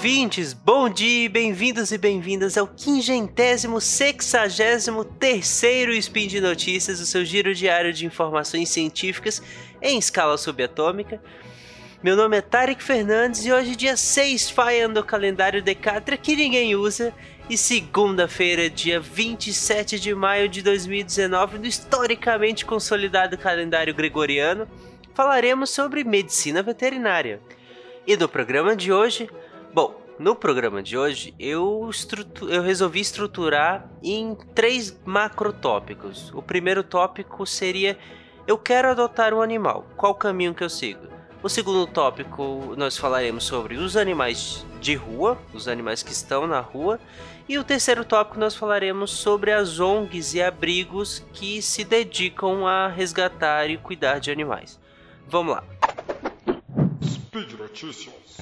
ouvintes, bom dia, bem-vindos e bem-vindas ao quingentésimo, sexagésimo terceiro Spin de Notícias, o seu giro diário de informações científicas em escala subatômica. Meu nome é Tarek Fernandes e hoje, dia 6 Faia do calendário Decatra, que ninguém usa, e segunda-feira, dia 27 de maio de 2019, no historicamente consolidado calendário gregoriano, falaremos sobre medicina veterinária. E no programa de hoje, bom, no programa de hoje eu, eu resolvi estruturar em três macrotópicos. O primeiro tópico seria eu quero adotar um animal, qual caminho que eu sigo? O segundo tópico nós falaremos sobre os animais de rua, os animais que estão na rua. E o terceiro tópico nós falaremos sobre as ONGs e abrigos que se dedicam a resgatar e cuidar de animais. Vamos lá. Speed Notícias.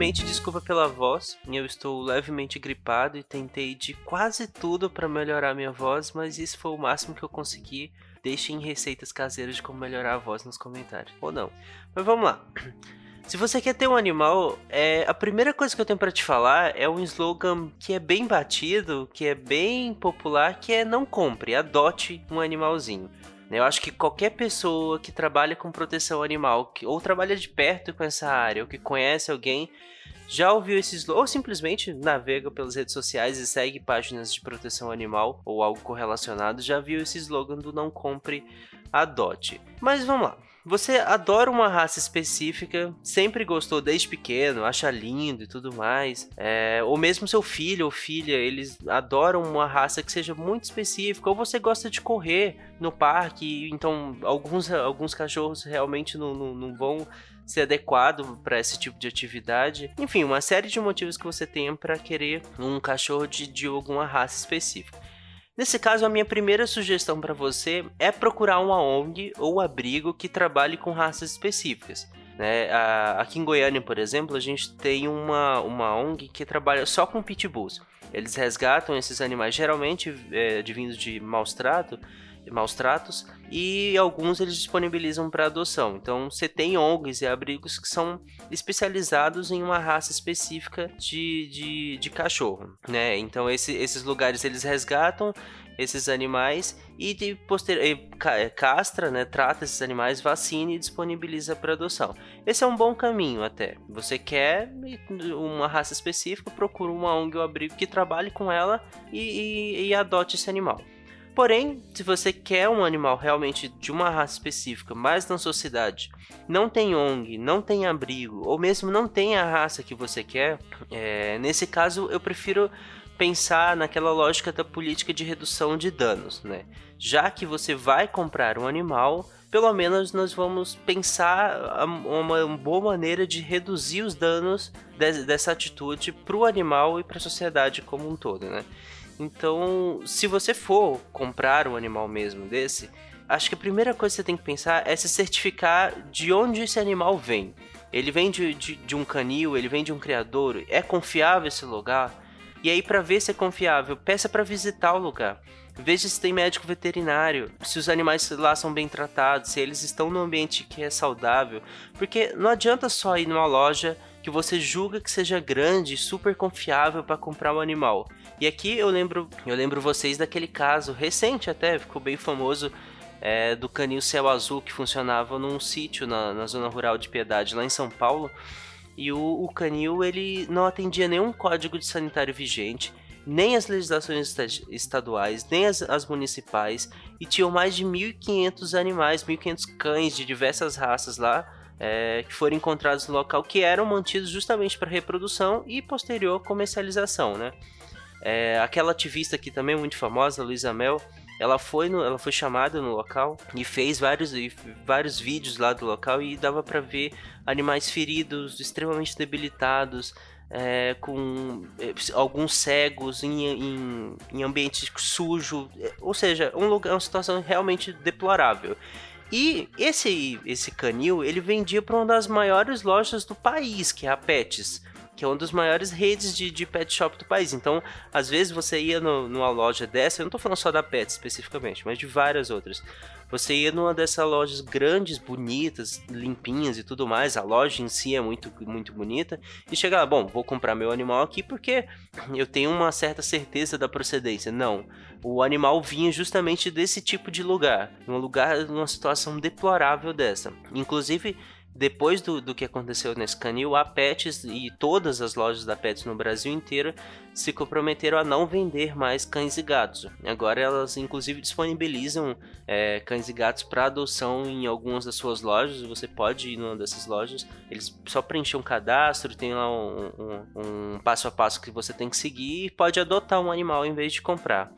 Primeiramente, desculpa pela voz. Eu estou levemente gripado e tentei de quase tudo para melhorar minha voz, mas isso foi o máximo que eu consegui. Deixem receitas caseiras de como melhorar a voz nos comentários. Ou não. Mas vamos lá. Se você quer ter um animal, é, a primeira coisa que eu tenho para te falar é um slogan que é bem batido, que é bem popular, que é não compre, adote um animalzinho. Eu acho que qualquer pessoa que trabalha com proteção animal, que, ou trabalha de perto com essa área, ou que conhece alguém, já ouviu esse slogan, ou simplesmente navega pelas redes sociais e segue páginas de proteção animal ou algo correlacionado, já viu esse slogan do não compre, adote. Mas vamos lá. Você adora uma raça específica, sempre gostou desde pequeno, acha lindo e tudo mais, é, ou mesmo seu filho ou filha, eles adoram uma raça que seja muito específica, ou você gosta de correr no parque, então alguns, alguns cachorros realmente não, não, não vão ser adequado para esse tipo de atividade. Enfim, uma série de motivos que você tem para querer um cachorro de, de alguma raça específica. Nesse caso, a minha primeira sugestão para você é procurar uma ONG ou abrigo que trabalhe com raças específicas. Né? Aqui em Goiânia, por exemplo, a gente tem uma, uma ONG que trabalha só com pitbulls. Eles resgatam esses animais, geralmente é, de maus trato, maus tratos e alguns eles disponibilizam para adoção. Então você tem ONGs e abrigos que são especializados em uma raça específica de, de, de cachorro, né? Então esse, esses lugares eles resgatam esses animais e de posterior castra, né, trata esses animais, vacina e disponibiliza para adoção. Esse é um bom caminho até. Você quer uma raça específica, procura uma ONG ou abrigo que trabalhe com ela e, e, e adote esse animal. Porém, se você quer um animal realmente de uma raça específica, mas na sociedade não tem ONG, não tem abrigo, ou mesmo não tem a raça que você quer, é, nesse caso eu prefiro pensar naquela lógica da política de redução de danos, né? Já que você vai comprar um animal, pelo menos nós vamos pensar uma, boa maneira de reduzir os danos de, dessa atitude para o animal e para a sociedade como um todo, né? Então, se você for comprar um animal mesmo desse, acho que a primeira coisa que você tem que pensar é se certificar de onde esse animal vem. Ele vem de, de, de um canil, ele vem de um criador, é confiável esse lugar? E aí, para ver se é confiável, peça para visitar o lugar. Veja se tem médico veterinário, se os animais lá são bem tratados, se eles estão no ambiente que é saudável. Porque não adianta só ir numa loja que você julga que seja grande e super confiável para comprar um animal. E aqui eu lembro, eu lembro vocês daquele caso recente até, ficou bem famoso, é, do canil Céu Azul que funcionava num sítio na, na zona rural de Piedade, lá em São Paulo. E o, o canil ele não atendia nenhum código de sanitário vigente, nem as legislações estaduais, nem as, as municipais, e tinham mais de 1.500 animais, 1.500 cães de diversas raças lá, é, que foram encontrados no local, que eram mantidos justamente para reprodução e posterior comercialização, né? É, aquela ativista aqui também muito famosa, Luísa Mel, ela foi, no, ela foi chamada no local e fez vários, vários vídeos lá do local e dava para ver animais feridos, extremamente debilitados, é, com é, alguns cegos em, em, em, ambiente sujo, ou seja, um lugar, uma situação realmente deplorável. E esse esse canil ele vendia para uma das maiores lojas do país, que é a Pets que é uma das maiores redes de, de pet shop do país. Então, às vezes você ia no, numa loja dessa, eu não tô falando só da Pet especificamente, mas de várias outras. Você ia numa dessas lojas grandes, bonitas, limpinhas e tudo mais, a loja em si é muito, muito bonita, e chega lá, bom, vou comprar meu animal aqui porque eu tenho uma certa certeza da procedência. Não, o animal vinha justamente desse tipo de lugar, num lugar, numa situação deplorável dessa. Inclusive, depois do, do que aconteceu nesse canil, a Pets e todas as lojas da Pets no Brasil inteiro se comprometeram a não vender mais cães e gatos. Agora elas inclusive disponibilizam é, cães e gatos para adoção em algumas das suas lojas. Você pode ir numa dessas lojas. Eles só preencher um cadastro, tem lá um, um, um passo a passo que você tem que seguir e pode adotar um animal em vez de comprar.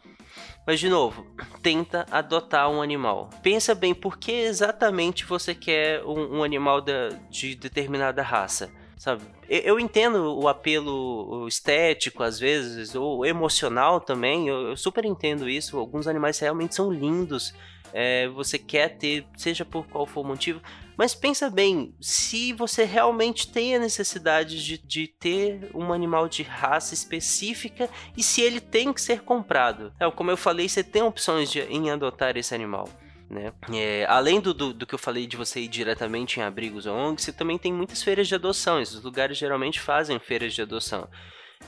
Mas de novo, tenta adotar um animal. Pensa bem por que exatamente você quer um, um animal de, de determinada raça. Sabe? Eu, entendo o apelo estético, às vezes, ou emocional também. Eu, eu super entendo isso. Alguns animais realmente são lindos. É, você quer ter, seja por qual for o motivo. Mas pensa bem, se você realmente tem a necessidade de, de ter um animal de raça específica e se ele tem que ser comprado. Então, como eu falei, você tem opções de, em adotar esse animal. Né? É, além do, do, do, que eu falei de você ir diretamente em abrigos ou ONGs, você também tem muitas feiras de adoção. Esses lugares geralmente fazem feiras de adoção.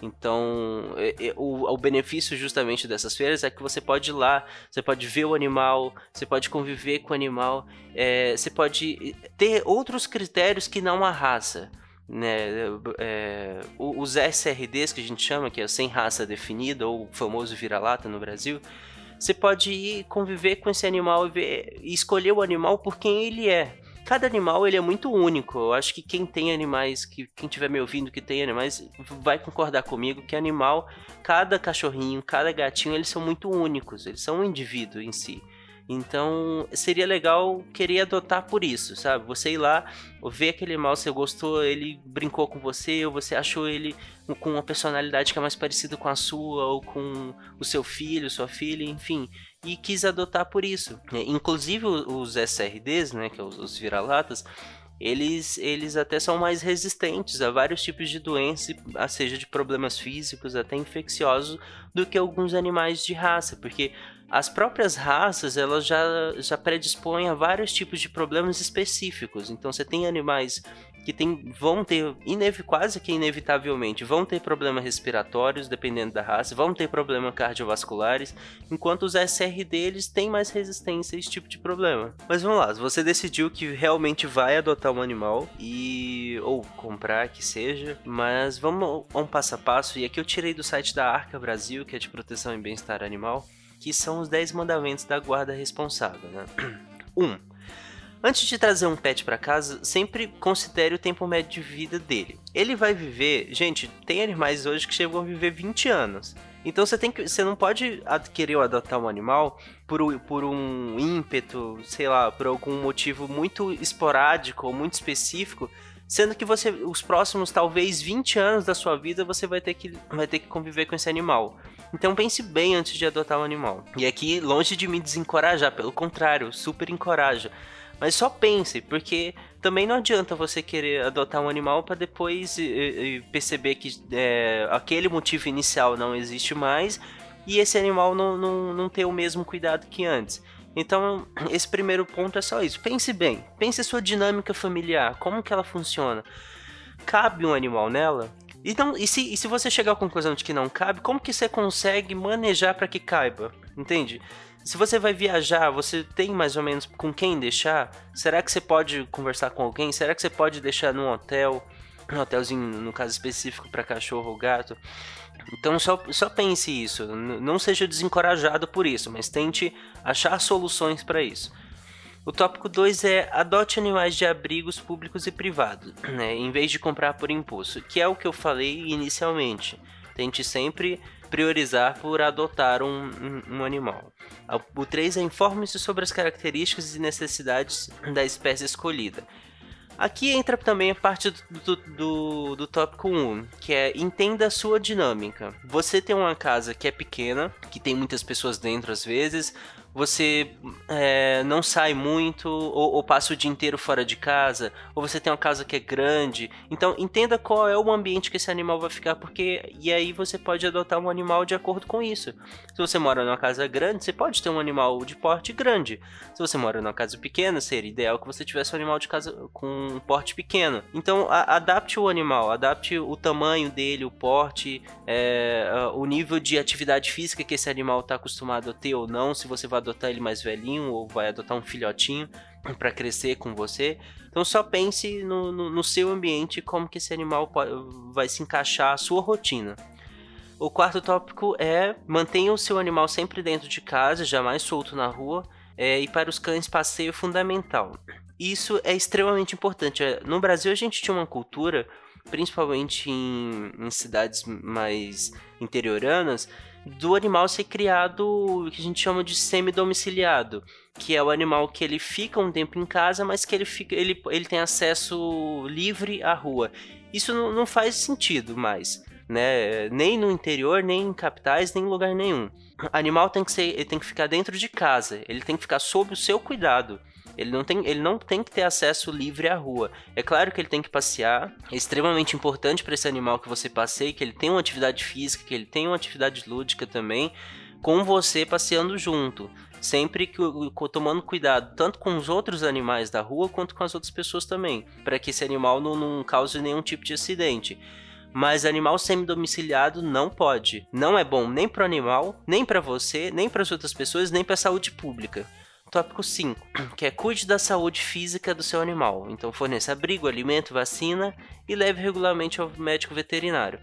Então, é, é, o, o, benefício justamente dessas feiras é que você pode ir lá, você pode ver o animal, você pode conviver com o animal, é, você pode ter outros critérios que não a raça. Né? É, os SRDs que a gente chama, que é sem raça definida, ou o famoso vira-lata no Brasil, você pode ir conviver com esse animal e, ver, e escolher o animal por quem ele é cada animal ele é muito único. Eu acho que quem tem animais, que quem estiver me ouvindo que tem animais, vai concordar comigo que animal, cada cachorrinho, cada gatinho, eles são muito únicos, eles são um indivíduo em si. Então seria legal querer adotar por isso, sabe? Você ir lá, ver aquele animal, você gostou, ele brincou com você, ou você achou ele com uma personalidade que é mais parecida com a sua, ou com o seu filho, sua filha, enfim e quis adotar por isso. É, inclusive os SRDs, né, que é os, vira-latas, eles, eles até são mais resistentes a vários tipos de doenças, seja de problemas físicos até infecciosos, do que alguns animais de raça, porque as próprias raças elas já, já predispõem a vários tipos de problemas específicos. Então você tem animais que tem, vão ter, quase que inevitavelmente, vão ter problemas respiratórios, dependendo da raça, vão ter problemas cardiovasculares, enquanto os SR deles têm mais resistência a esse tipo de problema. Mas vamos lá, você decidiu que realmente vai adotar um animal e ou comprar que seja, mas vamos a um passo a passo, e aqui eu tirei do site da Arca Brasil, que é de proteção e bem-estar animal, que são os 10 mandamentos da guarda responsável, né? 1. Um, Antes de trazer um pet para casa, sempre considere o tempo médio de vida dele. Ele vai viver, gente, tem animais hoje que chegam a viver 20 anos. Então você tem que, você não pode querer adotar um animal por, por um ímpeto, sei lá, por algum motivo muito esporádico ou muito específico, sendo que você os próximos talvez 20 anos da sua vida você vai ter que vai ter que conviver com esse animal. Então pense bem antes de adotar um animal. E aqui longe de me desencorajar, pelo contrário, super encoraja. Mas só pense, porque também não adianta você querer adotar um animal para depois e, e perceber que é, aquele motivo inicial não existe mais e esse animal não, não, não ter o mesmo cuidado que antes. Então, esse primeiro ponto é só isso. Pense bem, pense a sua dinâmica familiar, como que ela funciona. Cabe um animal nela? Então, e se, e se você chegar à conclusão de que não cabe, como que você consegue manejar para que caiba? Entende? Se você vai viajar, você tem mais ou menos com quem deixar? Será que você pode conversar com alguém? Será que você pode deixar num hotel? Um hotelzinho, no caso específico, para cachorro ou gato? Então só, só pense isso. Não seja desencorajado por isso, mas tente achar soluções para isso. O tópico 2 é adote animais de abrigos públicos e privados, né, em vez de comprar por impulso, que é o que eu falei inicialmente. Tente sempre priorizar por adotar um, um, um animal. O 3 é informe-se sobre as características e necessidades da espécie escolhida. Aqui entra também a parte do, do, do, tópico 1, que é entenda a sua dinâmica. Você tem uma casa que é pequena, que tem muitas pessoas dentro às vezes, você é, não sai muito ou, ou, passa o dia inteiro fora de casa, ou você tem uma casa que é grande. Então entenda qual é o ambiente que esse animal vai ficar, porque e aí você pode adotar um animal de acordo com isso. Se você mora numa casa grande, você pode ter um animal de porte grande. Se você mora numa casa pequena, seria ideal que você tivesse um animal de casa com um porte pequeno. Então a, adapte o animal, adapte o tamanho dele, o porte, é, o nível de atividade física que esse animal está acostumado a ter ou não. Se você vai adotar ele mais velhinho ou vai adotar um filhotinho para crescer com você. Então só pense no, no, no, seu ambiente como que esse animal vai se encaixar à sua rotina. O quarto tópico é mantenha o seu animal sempre dentro de casa, jamais solto na rua. É, e para os cães, passeio é fundamental. Isso é extremamente importante. É, no Brasil, a gente tinha uma cultura, principalmente em, em cidades mais interioranas, do animal ser criado, que a gente chama de semi-domiciliado, que é o animal que ele fica um tempo em casa, mas que ele, fica, ele, ele tem acesso livre à rua. Isso não, não faz sentido mais, né? Nem no interior, nem em capitais, nem em lugar nenhum. O animal tem que, ser, ele tem que ficar dentro de casa, ele tem que ficar sob o seu cuidado. Ele não, tem, ele não tem que ter acesso livre à rua. É claro que ele tem que passear. É extremamente importante para esse animal que você passeie, que ele tenha uma atividade física, que ele tenha uma atividade lúdica também, com você passeando junto. Sempre que, tomando cuidado tanto com os outros animais da rua quanto com as outras pessoas também, para que esse animal não, não cause nenhum tipo de acidente mas animal semi-domiciliado não pode. Não é bom nem para o animal, nem para você, nem para as outras pessoas, nem para a saúde pública. Tópico 5, que é cuide da saúde física do seu animal. Então forneça abrigo, alimento, vacina e leve regularmente ao médico veterinário.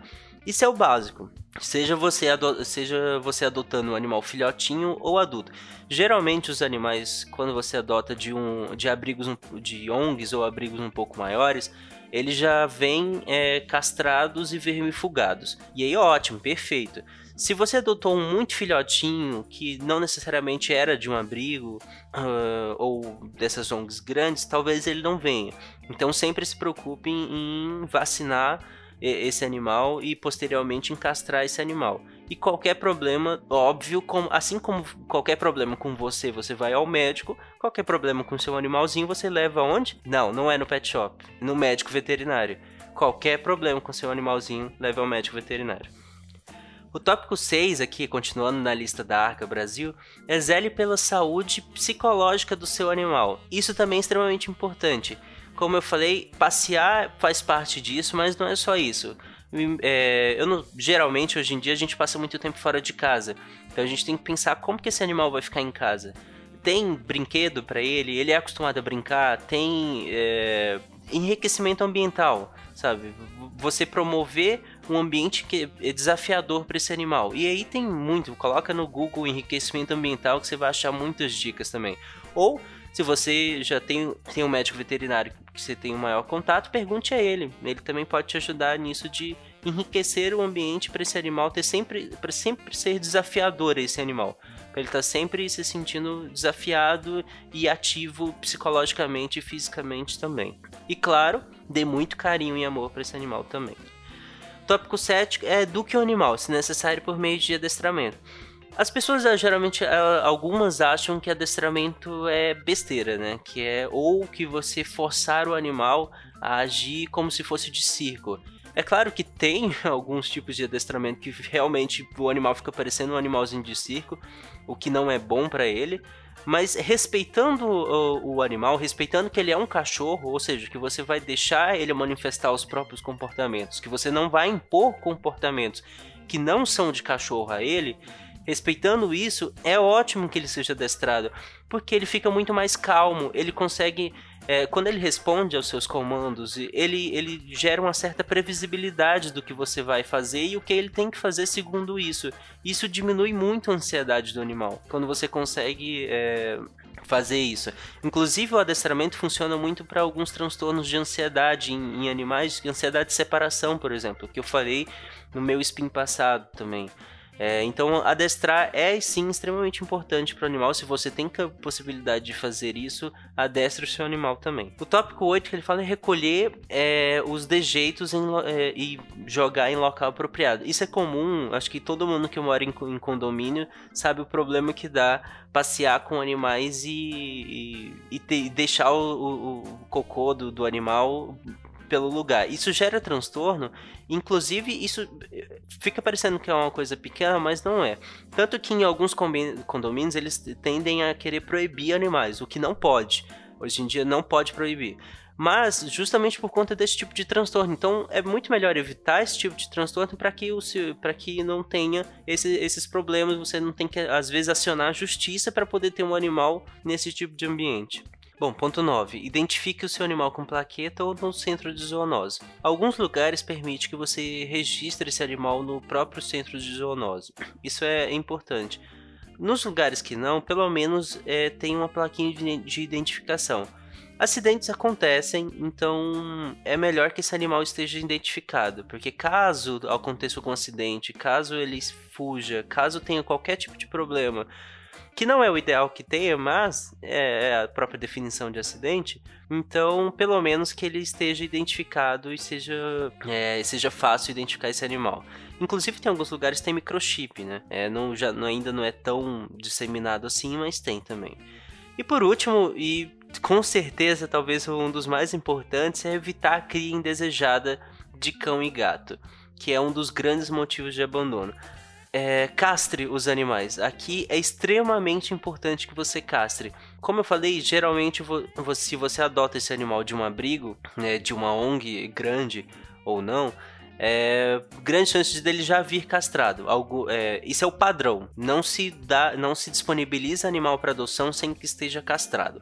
Isso é o básico. Seja você, seja você adotando um animal filhotinho ou adulto. Geralmente os animais, quando você adota de um de abrigos de ONGs ou abrigos um pouco maiores, eles já vêm é, castrados e vermifugados. E aí ótimo, perfeito. Se você adotou um muito filhotinho, que não necessariamente era de um abrigo uh, ou dessas ONGs grandes, talvez ele não venha. Então sempre se preocupe em, vacinar esse animal e posteriormente encastrar esse animal. E qualquer problema, óbvio, como, assim como qualquer problema com você, você vai ao médico. Qualquer problema com seu animalzinho, você leva onde? Não, não é no pet shop, no médico veterinário. Qualquer problema com seu animalzinho, leve ao médico veterinário. O tópico 6 aqui, continuando na lista da Arca Brasil, é zele pela saúde psicológica do seu animal. Isso também é extremamente importante. Como eu falei, passear faz parte disso, mas não é só isso. É, eu não, geralmente hoje em dia a gente passa muito tempo fora de casa, então a gente tem que pensar como que esse animal vai ficar em casa. Tem brinquedo para ele, ele é acostumado a brincar, tem é, enriquecimento ambiental, sabe? Você promover um ambiente que é desafiador para esse animal. E aí tem muito, coloca no Google enriquecimento ambiental que você vai achar muitas dicas também. Ou se você já tem, tem um médico veterinário que você tem um maior contato, pergunte a ele. Ele também pode te ajudar nisso de enriquecer o ambiente para esse animal ter sempre para sempre ser desafiador esse animal. Ele estar tá sempre se sentindo desafiado e ativo psicologicamente e fisicamente também. E claro, dê muito carinho e amor para esse animal também. Tópico 7 é eduque o animal, se necessário, por meio de adestramento. As pessoas eh, geralmente, eh, algumas acham que adestramento é besteira, né? Que é ou que você forçar o animal a agir como se fosse de circo. É claro que tem alguns tipos de adestramento que realmente o animal fica parecendo um animalzinho de circo, o que não é bom para ele, mas respeitando o, o, animal, respeitando que ele é um cachorro, ou seja, que você vai deixar ele manifestar os próprios comportamentos, que você não vai impor comportamentos que não são de cachorro a ele, respeitando isso, é ótimo que ele seja adestrado, porque ele fica muito mais calmo, ele consegue é, quando ele responde aos seus comandos, ele, ele gera uma certa previsibilidade do que você vai fazer e o que ele tem que fazer segundo isso. Isso diminui muito a ansiedade do animal, quando você consegue é, fazer isso. Inclusive, o adestramento funciona muito para alguns transtornos de ansiedade em, em animais, ansiedade de separação, por exemplo, que eu falei no meu spin passado também. É, então, adestrar é sim extremamente importante para o animal. Se você tem a possibilidade de fazer isso, adestre o seu animal também. O tópico 8 que ele fala é recolher é, os dejeitos em, é, e jogar em local apropriado. Isso é comum, acho que todo mundo que mora em, em condomínio sabe o problema que dá passear com animais e, e, e, te, deixar o, o, o cocô do, do animal pelo lugar. Isso gera transtorno, inclusive isso eh, fica parecendo que é uma coisa pequena, mas não é. Tanto que em alguns condomínios eles tendem a querer proibir animais, o que não pode. Hoje em dia não pode proibir. Mas justamente por conta desse tipo de transtorno. Então é muito melhor evitar esse tipo de transtorno para que, que não tenha esse, esses problemas. Você não tem que, às vezes, acionar a justiça para poder ter um animal nesse tipo de ambiente. Bom, ponto 9. Identifique o seu animal com plaqueta ou no centro de zoonose. Alguns lugares permitem que você registre esse animal no próprio centro de zoonose. Isso é importante. Nos lugares que não, pelo menos é, tem uma plaquinha de identificação. Acidentes acontecem, então é melhor que esse animal esteja identificado, porque caso aconteça algum acidente, caso ele fuja, caso tenha qualquer tipo de problema, que não é o ideal que tenha, mas é, é a própria definição de acidente. Então, pelo menos que ele esteja identificado e seja, é, seja fácil identificar esse animal. Inclusive, tem alguns lugares que tem microchip, né? É, não, já, não, ainda não é tão disseminado assim, mas tem também. E por último, e com certeza talvez um dos mais importantes, é evitar a cria indesejada de cão e gato, que é um dos grandes motivos de abandono é, castre os animais. Aqui é extremamente importante que você castre. Como eu falei, geralmente se você adota esse animal de um abrigo, né, de uma ONG grande ou não, é, grande chance de dele já vir castrado. Algo, é, isso é o padrão. Não se dá, não se disponibiliza animal para adoção sem que esteja castrado.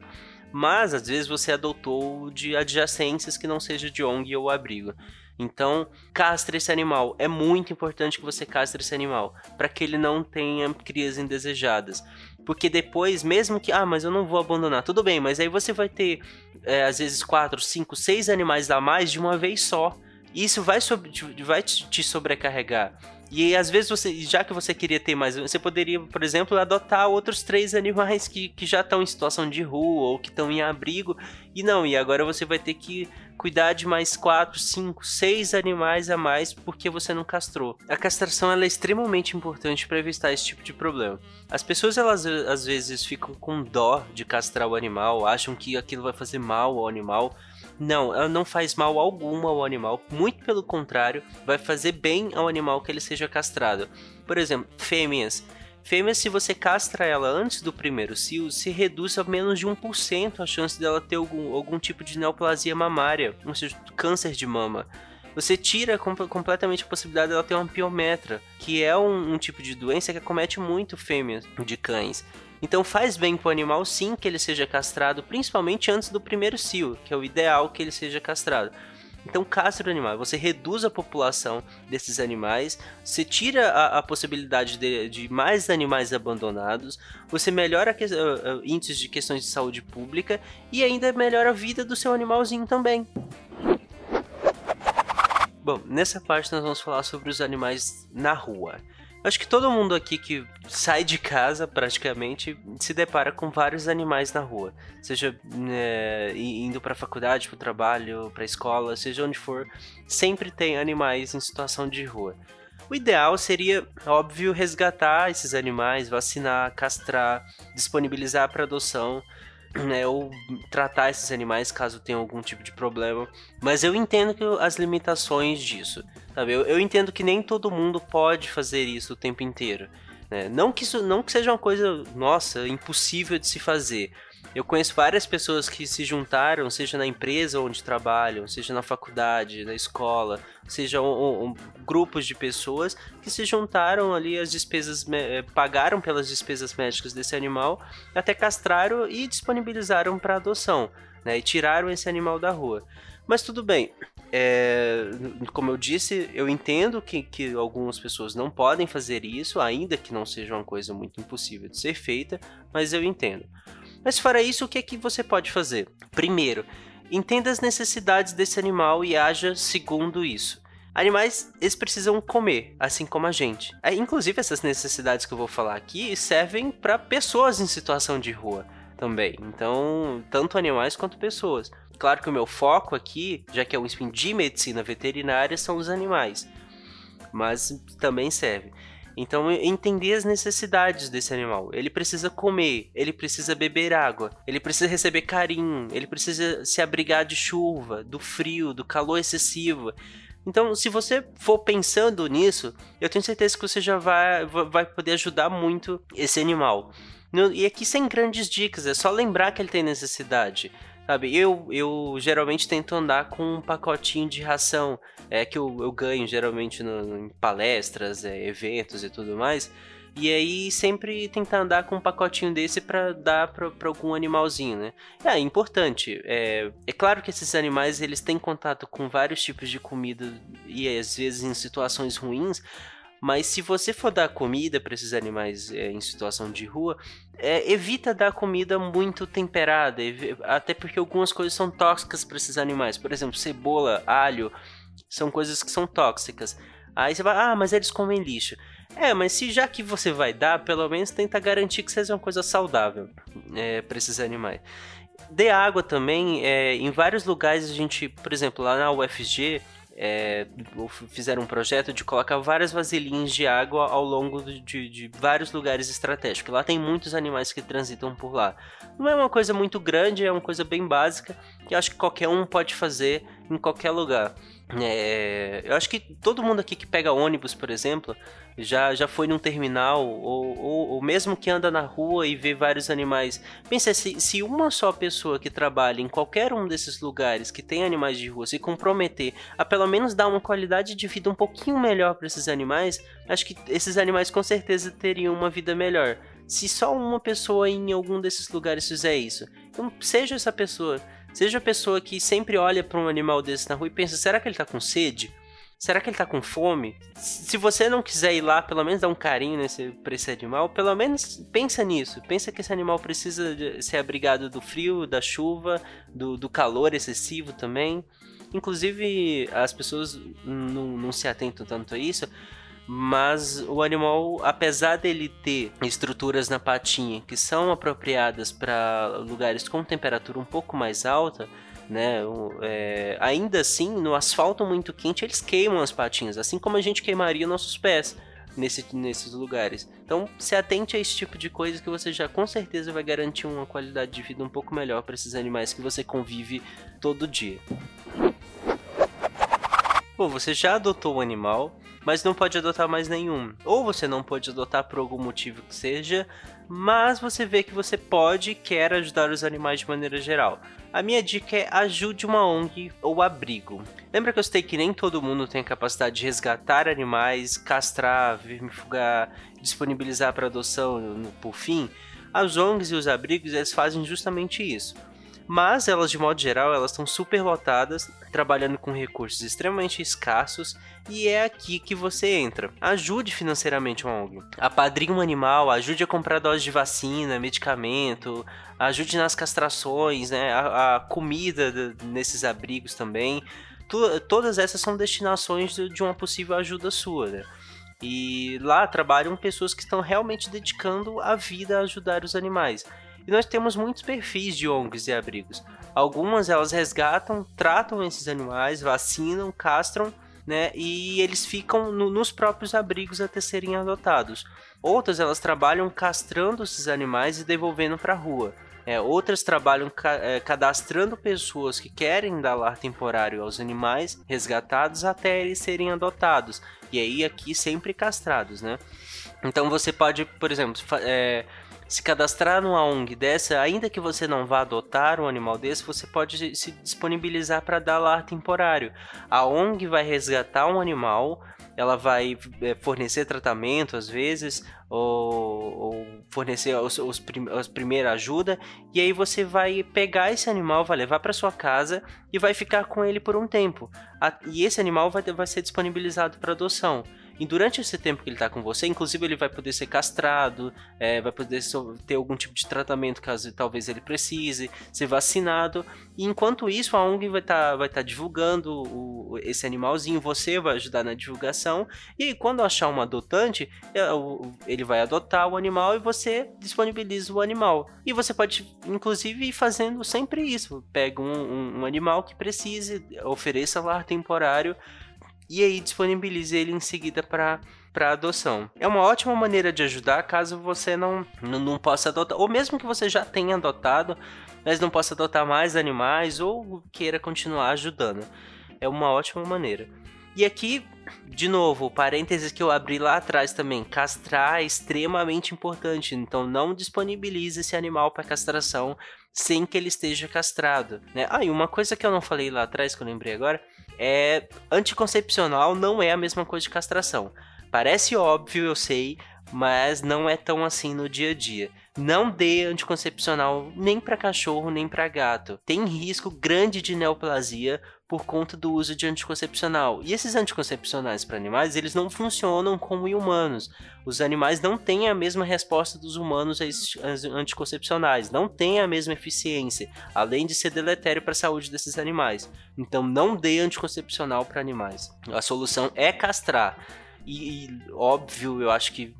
Mas às vezes você adotou de adjacências que não seja de ONG ou abrigo. Então, castre esse animal. É muito importante que você castre esse animal para que ele não tenha crias indesejadas. Porque depois, mesmo que, ah, mas eu não vou abandonar, tudo bem, mas aí você vai ter, é, às vezes, quatro, cinco, seis animais a mais de uma vez só. Isso vai, vai te sobrecarregar. E às vezes você, já que você queria ter mais, você poderia, por exemplo, adotar outros três animais que, que já estão em situação de rua ou que estão em abrigo. E não, e agora você vai ter que cuidar de mais 4, 5, 6 animais a mais porque você não castrou. A castração é extremamente importante para evitar esse tipo de problema. As pessoas elas às vezes ficam com dó de castrar o animal, acham que aquilo vai fazer mal ao animal. Não, ela não faz mal algum ao animal, muito pelo contrário, vai fazer bem ao animal que ele seja castrado. Por exemplo, fêmeas Fêmea, se você castra ela antes do primeiro cio, se reduz a menos de 1% a chance dela ter algum, algum tipo de neoplasia mamária, ou seja, câncer de mama. Você tira com, completamente a possibilidade dela ter uma piometra, que é um, um tipo de doença que acomete muito fêmeas de cães. Então faz bem para o animal sim que ele seja castrado, principalmente antes do primeiro cio, que é o ideal que ele seja castrado. Então, castre o animal, você reduz a população desses animais, você tira a, a possibilidade de, de, mais animais abandonados, você melhora que, uh, índices de questões de saúde pública e ainda melhora a vida do seu animalzinho também. Bom, nessa parte nós vamos falar sobre os animais na rua. Acho que todo mundo aqui que sai de casa praticamente se depara com vários animais na rua, seja é, indo para a faculdade, para o trabalho, para a escola, seja onde for, sempre tem animais em situação de rua. O ideal seria, óbvio, resgatar esses animais, vacinar, castrar, disponibilizar para adoção né, ou tratar esses animais caso tenham algum tipo de problema. Mas eu entendo que as limitações disso, sabe? Eu, eu entendo que nem todo mundo pode fazer isso o tempo inteiro. Né? Não que isso não que seja uma coisa, nossa, impossível de se fazer. Eu conheço várias pessoas que se juntaram, seja na empresa onde trabalham, seja na faculdade, na escola, seja um, um, grupos de pessoas que se juntaram ali as despesas, eh, pagaram pelas despesas médicas desse animal, até castraram e disponibilizaram para adoção, né? E tiraram esse animal da rua. Mas tudo bem, é, como eu disse, eu entendo que, que algumas pessoas não podem fazer isso, ainda que não seja uma coisa muito impossível de ser feita, mas eu entendo. Mas fora isso, o que é que você pode fazer? Primeiro, entenda as necessidades desse animal e haja segundo isso. Animais, eles precisam comer, assim como a gente. É, inclusive, essas necessidades que eu vou falar aqui servem para pessoas em situação de rua também. Então, tanto animais quanto pessoas. Claro que o meu foco aqui, já que é um spin de medicina veterinária, são os animais. Mas também serve. Então, entender as necessidades desse animal. Ele precisa comer, ele precisa beber água, ele precisa receber carinho, ele precisa se abrigar de chuva, do frio, do calor excessivo. Então, se você for pensando nisso, eu tenho certeza que você já vai, vai poder ajudar muito esse animal. E aqui sem grandes dicas, é só lembrar que ele tem necessidade. Sabe, eu, eu geralmente tento andar com um pacotinho de ração é, que eu, eu ganho geralmente no, em palestras, é, eventos e tudo mais. E aí sempre tentar andar com um pacotinho desse para dar para algum animalzinho, né? É importante. É, é claro que esses animais eles têm contato com vários tipos de comida e às vezes em situações ruins. Mas se você for dar comida para esses animais é, em situação de rua, é, evita dar comida muito temperada, até porque algumas coisas são tóxicas para esses animais. Por exemplo, cebola, alho, são coisas que são tóxicas. Aí você vai, ah, mas eles comem lixo. É, mas se já que você vai dar, pelo menos tenta garantir que seja uma coisa saudável é, para esses animais. Dê água também. É, em vários lugares a gente, por exemplo, lá na UFG, é, fizeram um projeto de colocar várias vasilhinhas de água ao longo de, de, vários lugares estratégicos. Lá tem muitos animais que transitam por lá. Não é uma coisa muito grande, é uma coisa bem básica que acho que qualquer um pode fazer em qualquer lugar. É, eu acho que todo mundo aqui que pega ônibus, por exemplo, já, já foi num terminal, ou, ou, ou mesmo que anda na rua e vê vários animais. Pensa, se, se uma só pessoa que trabalha em qualquer um desses lugares que tem animais de rua se comprometer a pelo menos dar uma qualidade de vida um pouquinho melhor para esses animais, acho que esses animais com certeza teriam uma vida melhor. Se só uma pessoa em algum desses lugares fizer isso, então seja essa pessoa Seja a pessoa que sempre olha para um animal desse na rua e pensa: será que ele tá com sede? Será que ele tá com fome? Se você não quiser ir lá, pelo menos dar um carinho nesse, pra esse animal, pelo menos pensa nisso. Pensa que esse animal precisa ser abrigado do frio, da chuva, do, do calor excessivo também. Inclusive, as pessoas não, não se atentam tanto a isso, mas o animal, apesar dele ter estruturas na patinha que são apropriadas para lugares com temperatura um pouco mais alta, né? É, ainda assim, no asfalto muito quente, eles queimam as patinhas, assim como a gente queimaria nossos pés nesse, nesses lugares. Então, se atente a esse tipo de coisa que você já com certeza vai garantir uma qualidade de vida um pouco melhor para esses animais que você convive todo dia. Bom, você já adotou um animal, mas não pode adotar mais nenhum. Ou você não pode adotar por algum motivo que seja, mas você vê que você pode e quer ajudar os animais de maneira geral. A minha dica é ajude uma ONG ou abrigo. Lembra que eu citei que nem todo mundo tem a capacidade de resgatar animais, castrar, vermifugar, disponibilizar para adoção por fim? As ONGs e os abrigos eles fazem justamente isso mas elas de modo geral elas estão super lotadas, trabalhando com recursos extremamente escassos e é aqui que você entra. Ajude financeiramente uma ONG. Apadrinhe um animal, ajude a comprar doses de vacina, medicamento, ajude nas castrações, né, a, a comida de, nesses abrigos também. Tu, todas essas são destinações de, de uma possível ajuda sua, né? E lá trabalham pessoas que estão realmente dedicando a vida a ajudar os animais. E nós temos muitos perfis de ONGs e abrigos. Algumas elas resgatam, tratam esses animais, vacinam, castram, né? E eles ficam no, nos próprios abrigos até serem adotados. Outras elas trabalham castrando esses animais e devolvendo para a rua. É, outras trabalham ca é, cadastrando pessoas que querem dar lar temporário aos animais resgatados até eles serem adotados. E aí aqui sempre castrados, né? Então você pode, por exemplo, é, se cadastrar numa ONG dessa, ainda que você não vá adotar um animal desse, você pode se disponibilizar para dar lar temporário. A ONG vai resgatar um animal, ela vai é, fornecer tratamento às vezes, ou, ou fornecer os, os prim, as primeira ajuda, e aí você vai pegar esse animal, vai levar para sua casa e vai ficar com ele por um tempo. A, e esse animal vai, vai ser disponibilizado para adoção. E durante esse tempo que ele está com você, inclusive ele vai poder ser castrado, é, vai poder ter algum tipo de tratamento caso talvez ele precise, ser vacinado. E enquanto isso, a ONG vai estar tá, vai tá divulgando o, esse animalzinho, você vai ajudar na divulgação. E aí, quando achar um adotante, é, ele vai adotar o animal e você disponibiliza o animal. E você pode, inclusive, ir fazendo sempre isso. Pega um, um, um animal que precise, ofereça lar temporário e aí disponibilize ele em seguida para para adoção. É uma ótima maneira de ajudar caso você não, não, não, possa adotar, ou mesmo que você já tenha adotado, mas não possa adotar mais animais ou queira continuar ajudando. É uma ótima maneira. E aqui, de novo, parênteses que eu abri lá atrás também, castrar é extremamente importante, então não disponibilize esse animal para castração sem que ele esteja castrado. Né? Ah, e uma coisa que eu não falei lá atrás, que eu lembrei agora, é anticoncepcional não é a mesma coisa de castração. Parece óbvio, eu sei, mas não é tão assim no dia a dia. Não dê anticoncepcional nem para cachorro nem para gato. Tem risco grande de neoplasia por conta do uso de anticoncepcional. E esses anticoncepcionais para animais, eles não funcionam como em humanos. Os animais não têm a mesma resposta dos humanos a esses anticoncepcionais, não têm a mesma eficiência, além de ser deletério para a saúde desses animais. Então não dê anticoncepcional para animais. A solução é castrar. E, e, óbvio, eu acho que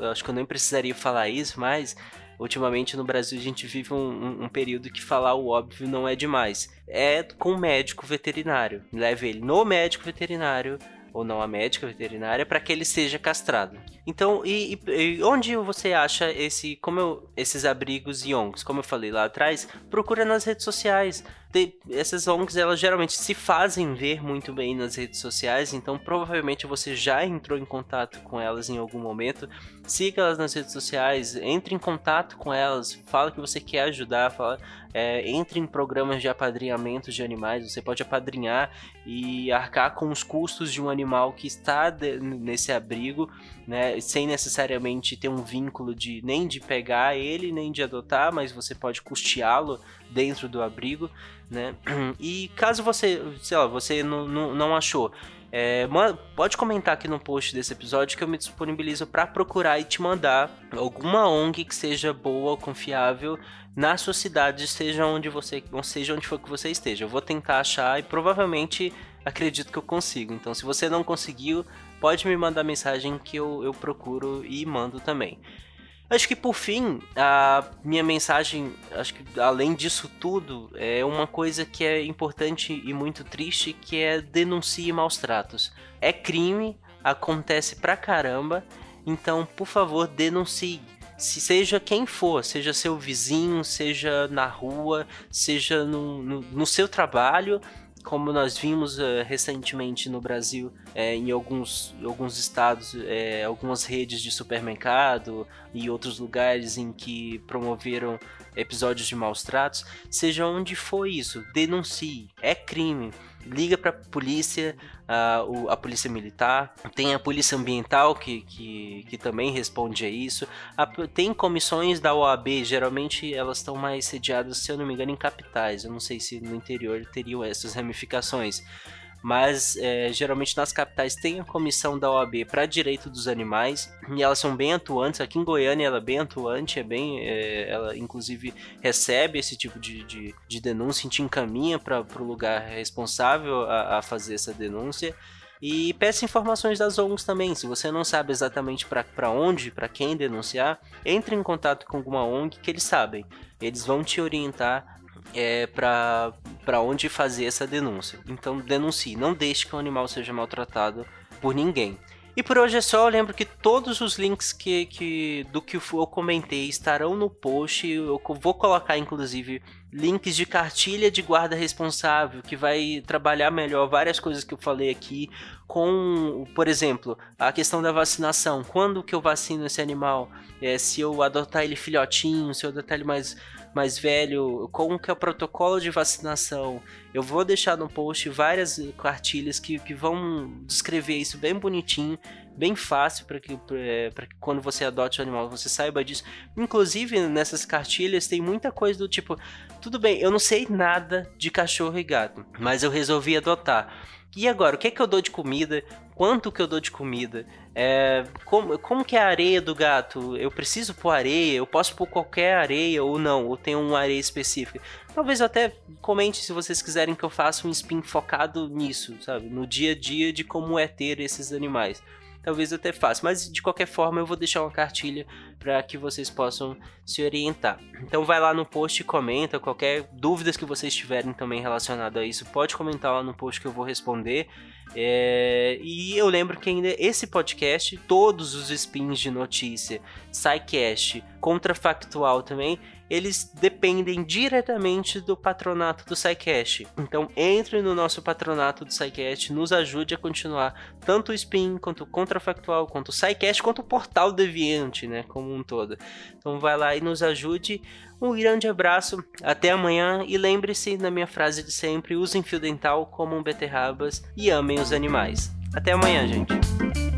eu acho que eu nem precisaria falar isso, mas ultimamente no Brasil a gente vive um, um, um, período que falar o óbvio não é demais. É com o médico veterinário. Leve ele no médico veterinário ou não a médica veterinária para que ele seja castrado. Então, e, e, onde você acha esse, como eu, esses abrigos e ONGs? Como eu falei lá atrás, procura nas redes sociais. De, essas ONGs, elas geralmente se fazem ver muito bem nas redes sociais, então provavelmente você já entrou em contato com elas em algum momento. Siga elas nas redes sociais, entre em contato com elas, fala que você quer ajudar, fala, é, entre em programas de apadrinhamento de animais, você pode apadrinhar e arcar com os custos de um animal que está de, nesse abrigo, né, sem necessariamente ter um vínculo de nem de pegar ele, nem de adotar, mas você pode custeá-lo dentro do abrigo, né? E caso você, sei lá, você não, não, não achou, é, pode comentar aqui no post desse episódio que eu me disponibilizo para procurar e te mandar alguma ONG que seja boa, confiável na sua cidade, seja onde você, seja onde for que você esteja. Eu vou tentar achar e provavelmente acredito que eu consigo. Então, se você não conseguiu, pode me mandar mensagem que eu, eu procuro e mando também. Acho que por fim, a minha mensagem, acho que além disso tudo, é uma coisa que é importante e muito triste, que é denuncie maus tratos. É crime, acontece pra caramba, então por favor denuncie. Se seja quem for, seja seu vizinho, seja na rua, seja no, no, no seu trabalho, como nós vimos uh, recentemente no Brasil, é, em alguns, alguns estados, é, algumas redes de supermercado e outros lugares em que promoveram episódios de maus tratos, seja onde for isso, denuncie, é crime. Liga para a polícia, a, polícia militar, tem a polícia ambiental que, que, que também responde a isso, tem comissões da OAB, geralmente elas estão mais sediadas, se eu não me engano, em capitais, eu não sei se no interior teriam essas ramificações mas é, geralmente nas capitais tem a comissão da OAB para direito dos animais e elas são bem atuantes. Aqui em Goiânia ela é bem atuante, é bem, é, ela inclusive recebe esse tipo de, de, de denúncia e te encaminha para o lugar responsável a, a fazer essa denúncia. E peça informações das ONGs também. Se você não sabe exatamente para onde, para quem denunciar, entre em contato com alguma ONG que eles sabem. Eles vão te orientar é, para onde fazer essa denúncia. Então denuncie, não deixe que o animal seja maltratado por ninguém. E por hoje é só, eu lembro que todos os links que, que do que eu comentei estarão no post. Eu vou colocar inclusive links de cartilha de guarda responsável que vai trabalhar melhor várias coisas que eu falei aqui com, por exemplo, a questão da vacinação. Quando que eu vacino esse animal? É, se eu adotar ele filhotinho, se eu adotar ele mais mais velho, como que é o protocolo de vacinação. Eu vou deixar no post várias cartilhas que, que vão descrever isso bem bonitinho, bem fácil para que, pra que quando você adote o animal você saiba disso. Inclusive nessas cartilhas tem muita coisa do tipo, tudo bem, eu não sei nada de cachorro e gato, mas eu resolvi adotar. E agora, o que é que eu dou de comida? Quanto que eu dou de comida? É, como, como que é a areia do gato? Eu preciso pôr areia? Eu posso pôr qualquer areia ou não? Ou tem uma areia específica? Talvez até comente se vocês quiserem que eu faça um spin focado nisso, sabe? No dia a dia de como é ter esses animais talvez eu até faça. Mas de qualquer forma, eu vou deixar uma cartilha para que vocês possam se orientar. Então vai lá no post e comenta qualquer dúvidas que vocês tiverem também relacionado a isso, pode comentar lá no post que eu vou responder. É... E eu lembro que ainda esse podcast, todos os spins de notícia, SciCast, Contrafactual também, eles dependem diretamente do patronato do SciCast. Então entre no nosso patronato do SciCast, nos ajude a continuar tanto o Spin, quanto o Contrafactual, quanto o SciCast, quanto o Portal Deviante, né, como um todo. Então vai lá e nos ajude. Um grande abraço, até amanhã e lembre-se na minha frase de sempre, usem fio dental, comam beterrabas e amem os animais. Até amanhã, gente.